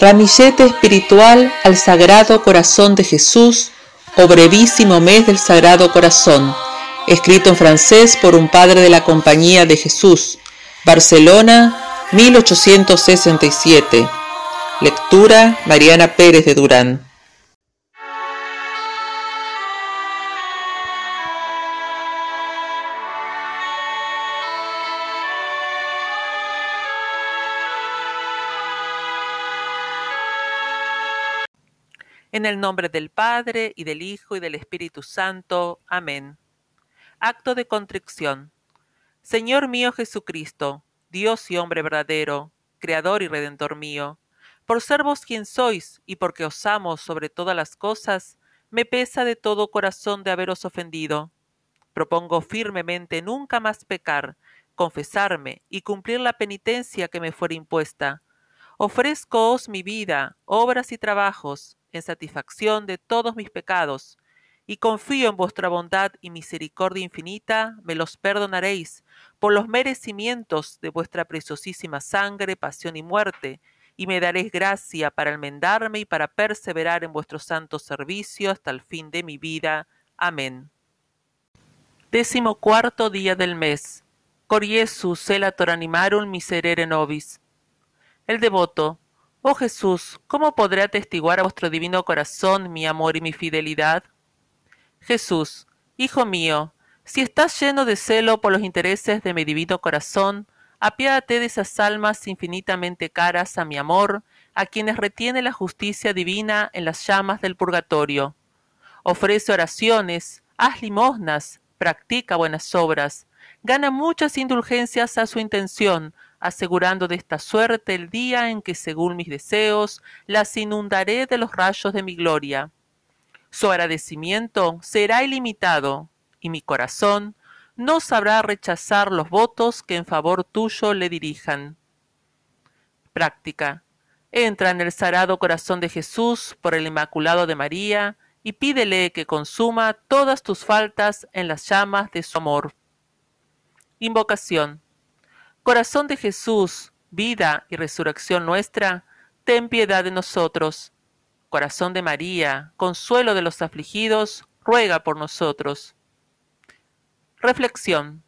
Ramillete espiritual al Sagrado Corazón de Jesús o brevísimo mes del Sagrado Corazón, escrito en francés por un padre de la Compañía de Jesús, Barcelona, 1867. Lectura Mariana Pérez de Durán. En el nombre del Padre, y del Hijo, y del Espíritu Santo. Amén. Acto de contrición. Señor mío Jesucristo, Dios y hombre verdadero, Creador y Redentor mío, por ser vos quien sois, y porque os amo sobre todas las cosas, me pesa de todo corazón de haberos ofendido. Propongo firmemente nunca más pecar, confesarme y cumplir la penitencia que me fuera impuesta. Ofrezcoos mi vida, obras y trabajos, en satisfacción de todos mis pecados, y confío en vuestra bondad y misericordia infinita, me los perdonaréis por los merecimientos de vuestra preciosísima sangre, pasión y muerte, y me daréis gracia para enmendarme y para perseverar en vuestro santo servicio hasta el fin de mi vida. Amén. Décimo cuarto día del mes. Coriesus elator animarum miserere nobis. El devoto, Oh Jesús, ¿cómo podré atestiguar a vuestro divino corazón mi amor y mi fidelidad? Jesús, Hijo mío, si estás lleno de celo por los intereses de mi divino corazón, apiádate de esas almas infinitamente caras a mi amor, a quienes retiene la justicia divina en las llamas del purgatorio. Ofrece oraciones, haz limosnas, practica buenas obras, gana muchas indulgencias a su intención, asegurando de esta suerte el día en que, según mis deseos, las inundaré de los rayos de mi gloria. Su agradecimiento será ilimitado, y mi corazón no sabrá rechazar los votos que en favor tuyo le dirijan. Práctica. Entra en el sagrado corazón de Jesús por el Inmaculado de María y pídele que consuma todas tus faltas en las llamas de su amor. Invocación. Corazón de Jesús, vida y resurrección nuestra, ten piedad de nosotros. Corazón de María, consuelo de los afligidos, ruega por nosotros. Reflexión.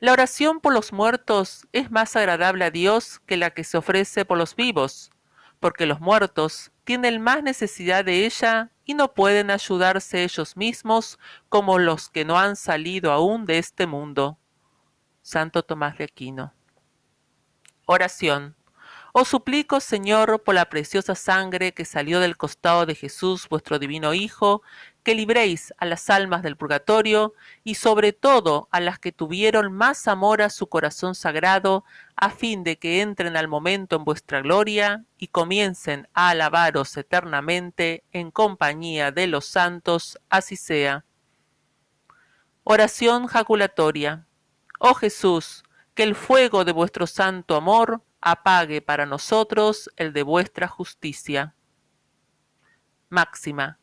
La oración por los muertos es más agradable a Dios que la que se ofrece por los vivos, porque los muertos tienen más necesidad de ella y no pueden ayudarse ellos mismos como los que no han salido aún de este mundo. Santo Tomás de Aquino. Oración. Os suplico, Señor, por la preciosa sangre que salió del costado de Jesús, vuestro divino Hijo, que libréis a las almas del purgatorio y sobre todo a las que tuvieron más amor a su corazón sagrado, a fin de que entren al momento en vuestra gloria y comiencen a alabaros eternamente en compañía de los santos, así sea. Oración jaculatoria. Oh Jesús, que el fuego de vuestro santo amor apague para nosotros el de vuestra justicia. Máxima.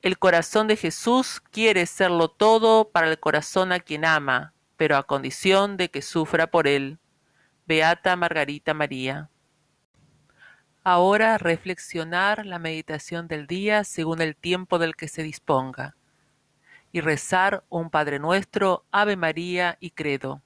El corazón de Jesús quiere serlo todo para el corazón a quien ama, pero a condición de que sufra por él. Beata Margarita María. Ahora reflexionar la meditación del día según el tiempo del que se disponga y rezar un Padre Nuestro, Ave María y Credo.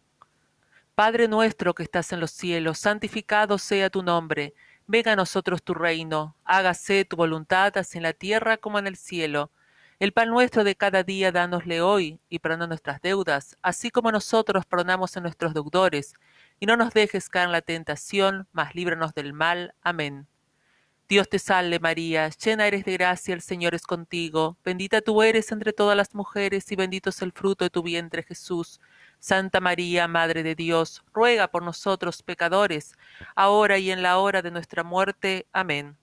Padre nuestro que estás en los cielos, santificado sea tu nombre, venga a nosotros tu reino, hágase tu voluntad así en la tierra como en el cielo. El pan nuestro de cada día dánosle hoy, y perdona nuestras deudas, así como nosotros perdonamos a nuestros deudores, y no nos dejes caer en la tentación, mas líbranos del mal. Amén. Dios te salve María, llena eres de gracia, el Señor es contigo, bendita tú eres entre todas las mujeres y bendito es el fruto de tu vientre Jesús. Santa María, Madre de Dios, ruega por nosotros pecadores, ahora y en la hora de nuestra muerte. Amén.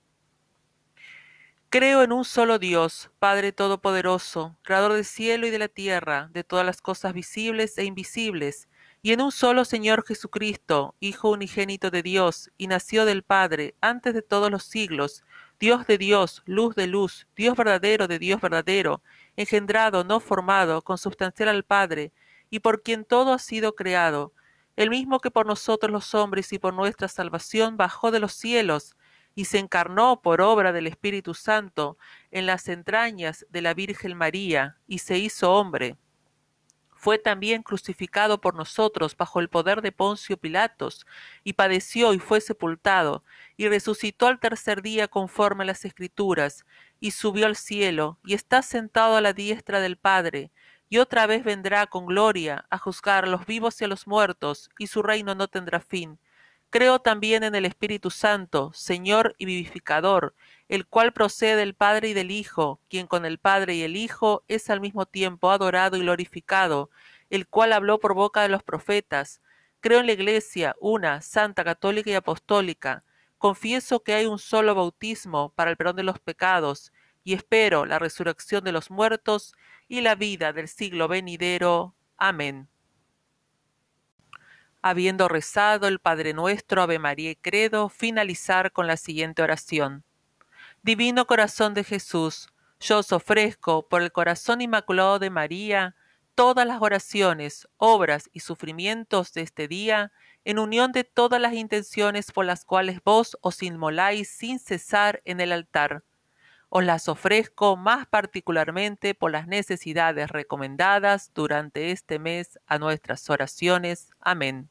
Creo en un solo Dios, Padre Todopoderoso, Creador del cielo y de la tierra, de todas las cosas visibles e invisibles, y en un solo Señor Jesucristo, Hijo unigénito de Dios, y nació del Padre antes de todos los siglos, Dios de Dios, luz de luz, Dios verdadero de Dios verdadero, engendrado, no formado, consubstancial al Padre, y por quien todo ha sido creado, el mismo que por nosotros los hombres y por nuestra salvación bajó de los cielos, y se encarnó por obra del Espíritu Santo en las entrañas de la Virgen María y se hizo hombre. Fue también crucificado por nosotros bajo el poder de Poncio Pilatos, y padeció y fue sepultado, y resucitó al tercer día conforme a las Escrituras, y subió al cielo, y está sentado a la diestra del Padre, y otra vez vendrá con gloria a juzgar a los vivos y a los muertos, y su reino no tendrá fin. Creo también en el Espíritu Santo, Señor y vivificador, el cual procede del Padre y del Hijo, quien con el Padre y el Hijo es al mismo tiempo adorado y glorificado, el cual habló por boca de los profetas. Creo en la Iglesia, una, santa, católica y apostólica. Confieso que hay un solo bautismo para el perdón de los pecados, y espero la resurrección de los muertos y la vida del siglo venidero. Amén habiendo rezado el Padre Nuestro, Ave María y Credo, finalizar con la siguiente oración. Divino Corazón de Jesús, yo os ofrezco por el corazón inmaculado de María todas las oraciones, obras y sufrimientos de este día, en unión de todas las intenciones por las cuales vos os inmoláis sin cesar en el altar. Os las ofrezco más particularmente por las necesidades recomendadas durante este mes a nuestras oraciones. Amén.